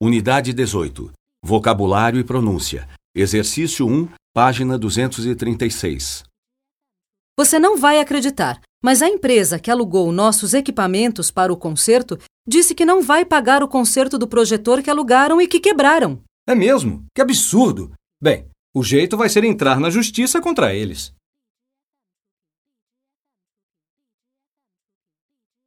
Unidade 18. Vocabulário e pronúncia. Exercício 1, página 236. Você não vai acreditar, mas a empresa que alugou nossos equipamentos para o concerto disse que não vai pagar o conserto do projetor que alugaram e que quebraram. É mesmo? Que absurdo! Bem, o jeito vai ser entrar na justiça contra eles.